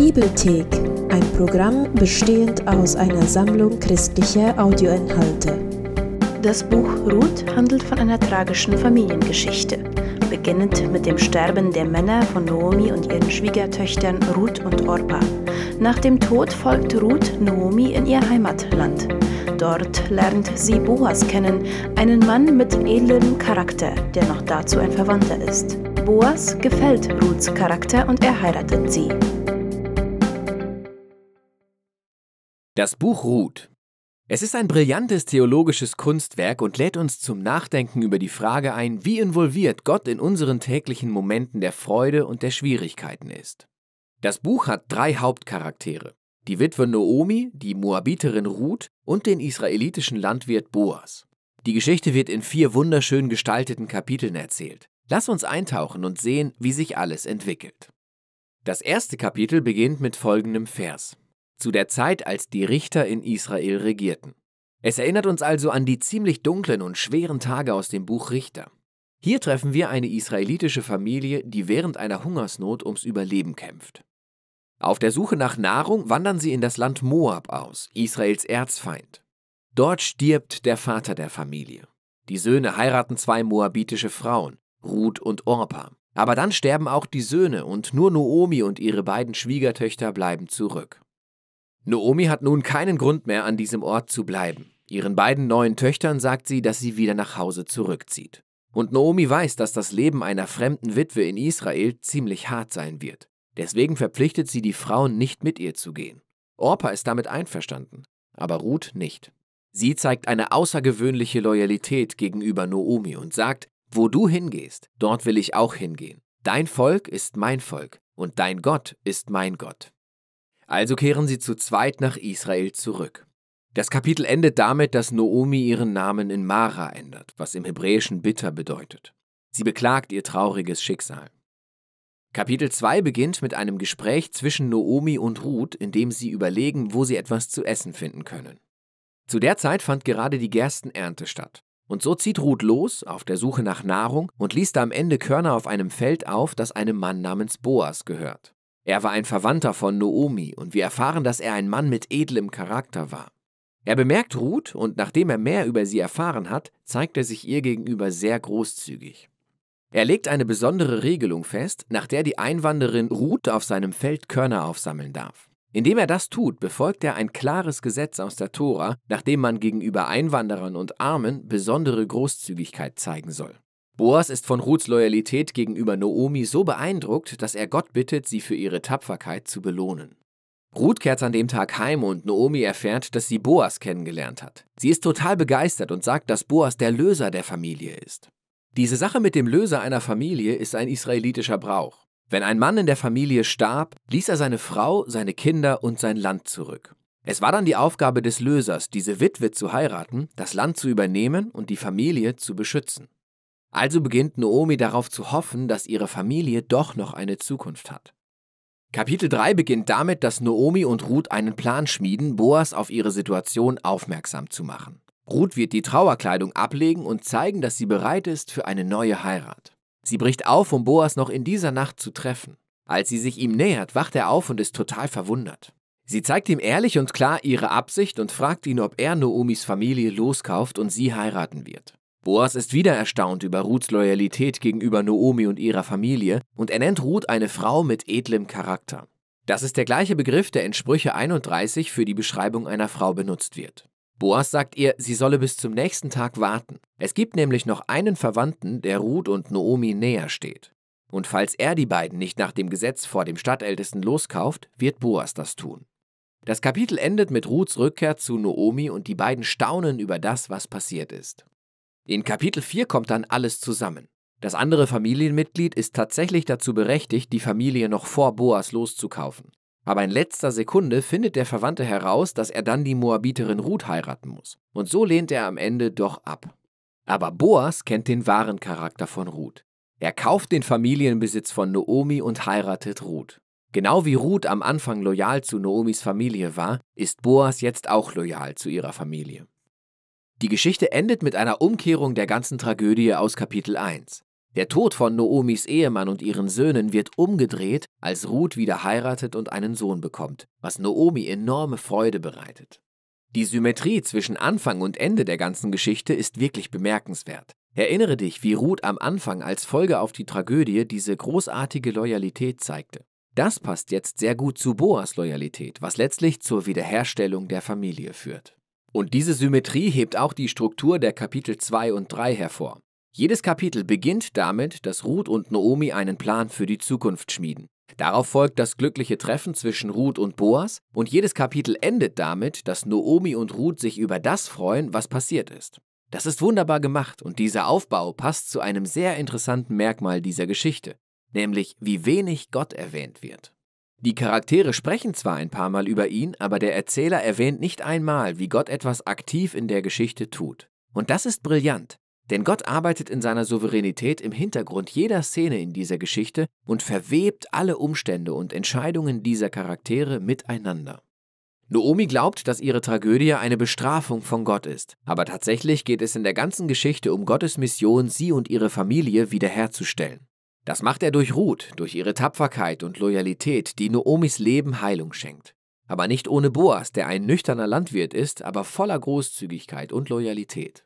Bibelthek, ein Programm bestehend aus einer Sammlung christlicher Audioinhalte. Das Buch Ruth handelt von einer tragischen Familiengeschichte, beginnend mit dem Sterben der Männer von Naomi und ihren Schwiegertöchtern Ruth und Orpa. Nach dem Tod folgt Ruth Naomi in ihr Heimatland. Dort lernt sie Boas kennen, einen Mann mit edlem Charakter, der noch dazu ein Verwandter ist. Boas gefällt Ruths Charakter und er heiratet sie. Das Buch Ruth. Es ist ein brillantes theologisches Kunstwerk und lädt uns zum Nachdenken über die Frage ein, wie involviert Gott in unseren täglichen Momenten der Freude und der Schwierigkeiten ist. Das Buch hat drei Hauptcharaktere. Die Witwe Noomi, die Moabiterin Ruth und den israelitischen Landwirt Boas. Die Geschichte wird in vier wunderschön gestalteten Kapiteln erzählt. Lass uns eintauchen und sehen, wie sich alles entwickelt. Das erste Kapitel beginnt mit folgendem Vers zu der Zeit, als die Richter in Israel regierten. Es erinnert uns also an die ziemlich dunklen und schweren Tage aus dem Buch Richter. Hier treffen wir eine israelitische Familie, die während einer Hungersnot ums Überleben kämpft. Auf der Suche nach Nahrung wandern sie in das Land Moab aus, Israels Erzfeind. Dort stirbt der Vater der Familie. Die Söhne heiraten zwei moabitische Frauen, Ruth und Orpa. Aber dann sterben auch die Söhne und nur Noomi und ihre beiden Schwiegertöchter bleiben zurück. Noomi hat nun keinen Grund mehr, an diesem Ort zu bleiben. Ihren beiden neuen Töchtern sagt sie, dass sie wieder nach Hause zurückzieht. Und Noomi weiß, dass das Leben einer fremden Witwe in Israel ziemlich hart sein wird. Deswegen verpflichtet sie die Frauen, nicht mit ihr zu gehen. Orpa ist damit einverstanden, aber Ruth nicht. Sie zeigt eine außergewöhnliche Loyalität gegenüber Noomi und sagt, wo du hingehst, dort will ich auch hingehen. Dein Volk ist mein Volk und dein Gott ist mein Gott. Also kehren sie zu zweit nach Israel zurück. Das Kapitel endet damit, dass Noomi ihren Namen in Mara ändert, was im Hebräischen bitter bedeutet. Sie beklagt ihr trauriges Schicksal. Kapitel 2 beginnt mit einem Gespräch zwischen Noomi und Ruth, in dem sie überlegen, wo sie etwas zu essen finden können. Zu der Zeit fand gerade die Gerstenernte statt. Und so zieht Ruth los auf der Suche nach Nahrung und liest am Ende Körner auf einem Feld auf, das einem Mann namens Boas gehört. Er war ein Verwandter von Noomi und wir erfahren, dass er ein Mann mit edlem Charakter war. Er bemerkt Ruth und nachdem er mehr über sie erfahren hat, zeigt er sich ihr gegenüber sehr großzügig. Er legt eine besondere Regelung fest, nach der die Einwanderin Ruth auf seinem Feld Körner aufsammeln darf. Indem er das tut, befolgt er ein klares Gesetz aus der Tora, nach dem man gegenüber Einwanderern und Armen besondere Großzügigkeit zeigen soll. Boas ist von Ruths Loyalität gegenüber Noomi so beeindruckt, dass er Gott bittet, sie für ihre Tapferkeit zu belohnen. Ruth kehrt an dem Tag heim und Noomi erfährt, dass sie Boas kennengelernt hat. Sie ist total begeistert und sagt, dass Boas der Löser der Familie ist. Diese Sache mit dem Löser einer Familie ist ein israelitischer Brauch. Wenn ein Mann in der Familie starb, ließ er seine Frau, seine Kinder und sein Land zurück. Es war dann die Aufgabe des Lösers, diese Witwe zu heiraten, das Land zu übernehmen und die Familie zu beschützen. Also beginnt Noomi darauf zu hoffen, dass ihre Familie doch noch eine Zukunft hat. Kapitel 3 beginnt damit, dass Noomi und Ruth einen Plan schmieden, Boas auf ihre Situation aufmerksam zu machen. Ruth wird die Trauerkleidung ablegen und zeigen, dass sie bereit ist für eine neue Heirat. Sie bricht auf, um Boas noch in dieser Nacht zu treffen. Als sie sich ihm nähert, wacht er auf und ist total verwundert. Sie zeigt ihm ehrlich und klar ihre Absicht und fragt ihn, ob er Noomis Familie loskauft und sie heiraten wird. Boas ist wieder erstaunt über Ruths Loyalität gegenüber Noomi und ihrer Familie und er nennt Ruth eine Frau mit edlem Charakter. Das ist der gleiche Begriff, der in Sprüche 31 für die Beschreibung einer Frau benutzt wird. Boas sagt ihr, sie solle bis zum nächsten Tag warten. Es gibt nämlich noch einen Verwandten, der Ruth und Noomi näher steht. Und falls er die beiden nicht nach dem Gesetz vor dem Stadtältesten loskauft, wird Boas das tun. Das Kapitel endet mit Ruths Rückkehr zu Noomi und die beiden staunen über das, was passiert ist. In Kapitel 4 kommt dann alles zusammen. Das andere Familienmitglied ist tatsächlich dazu berechtigt, die Familie noch vor Boas loszukaufen. Aber in letzter Sekunde findet der Verwandte heraus, dass er dann die Moabiterin Ruth heiraten muss. Und so lehnt er am Ende doch ab. Aber Boas kennt den wahren Charakter von Ruth. Er kauft den Familienbesitz von Noomi und heiratet Ruth. Genau wie Ruth am Anfang loyal zu Noomis Familie war, ist Boas jetzt auch loyal zu ihrer Familie. Die Geschichte endet mit einer Umkehrung der ganzen Tragödie aus Kapitel 1. Der Tod von Noomis Ehemann und ihren Söhnen wird umgedreht, als Ruth wieder heiratet und einen Sohn bekommt, was Noomi enorme Freude bereitet. Die Symmetrie zwischen Anfang und Ende der ganzen Geschichte ist wirklich bemerkenswert. Erinnere dich, wie Ruth am Anfang als Folge auf die Tragödie diese großartige Loyalität zeigte. Das passt jetzt sehr gut zu Boas Loyalität, was letztlich zur Wiederherstellung der Familie führt. Und diese Symmetrie hebt auch die Struktur der Kapitel 2 und 3 hervor. Jedes Kapitel beginnt damit, dass Ruth und Naomi einen Plan für die Zukunft schmieden. Darauf folgt das glückliche Treffen zwischen Ruth und Boas und jedes Kapitel endet damit, dass Naomi und Ruth sich über das freuen, was passiert ist. Das ist wunderbar gemacht und dieser Aufbau passt zu einem sehr interessanten Merkmal dieser Geschichte, nämlich wie wenig Gott erwähnt wird. Die Charaktere sprechen zwar ein paar Mal über ihn, aber der Erzähler erwähnt nicht einmal, wie Gott etwas aktiv in der Geschichte tut. Und das ist brillant, denn Gott arbeitet in seiner Souveränität im Hintergrund jeder Szene in dieser Geschichte und verwebt alle Umstände und Entscheidungen dieser Charaktere miteinander. Noomi glaubt, dass ihre Tragödie eine Bestrafung von Gott ist, aber tatsächlich geht es in der ganzen Geschichte um Gottes Mission, sie und ihre Familie wiederherzustellen. Das macht er durch Ruth, durch ihre Tapferkeit und Loyalität, die Noomis Leben Heilung schenkt. Aber nicht ohne Boas, der ein nüchterner Landwirt ist, aber voller Großzügigkeit und Loyalität.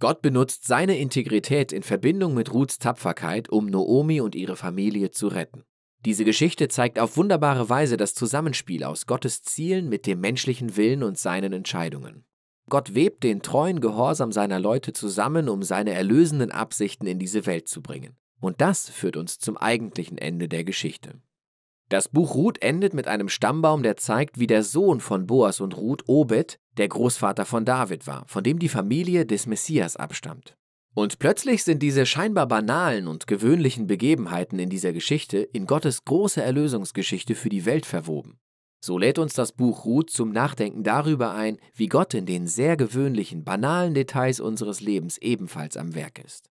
Gott benutzt seine Integrität in Verbindung mit Ruths Tapferkeit, um Noomi und ihre Familie zu retten. Diese Geschichte zeigt auf wunderbare Weise das Zusammenspiel aus Gottes Zielen mit dem menschlichen Willen und seinen Entscheidungen. Gott webt den treuen Gehorsam seiner Leute zusammen, um seine erlösenden Absichten in diese Welt zu bringen. Und das führt uns zum eigentlichen Ende der Geschichte. Das Buch Ruth endet mit einem Stammbaum, der zeigt, wie der Sohn von Boas und Ruth, Obed, der Großvater von David war, von dem die Familie des Messias abstammt. Und plötzlich sind diese scheinbar banalen und gewöhnlichen Begebenheiten in dieser Geschichte in Gottes große Erlösungsgeschichte für die Welt verwoben. So lädt uns das Buch Ruth zum Nachdenken darüber ein, wie Gott in den sehr gewöhnlichen, banalen Details unseres Lebens ebenfalls am Werk ist.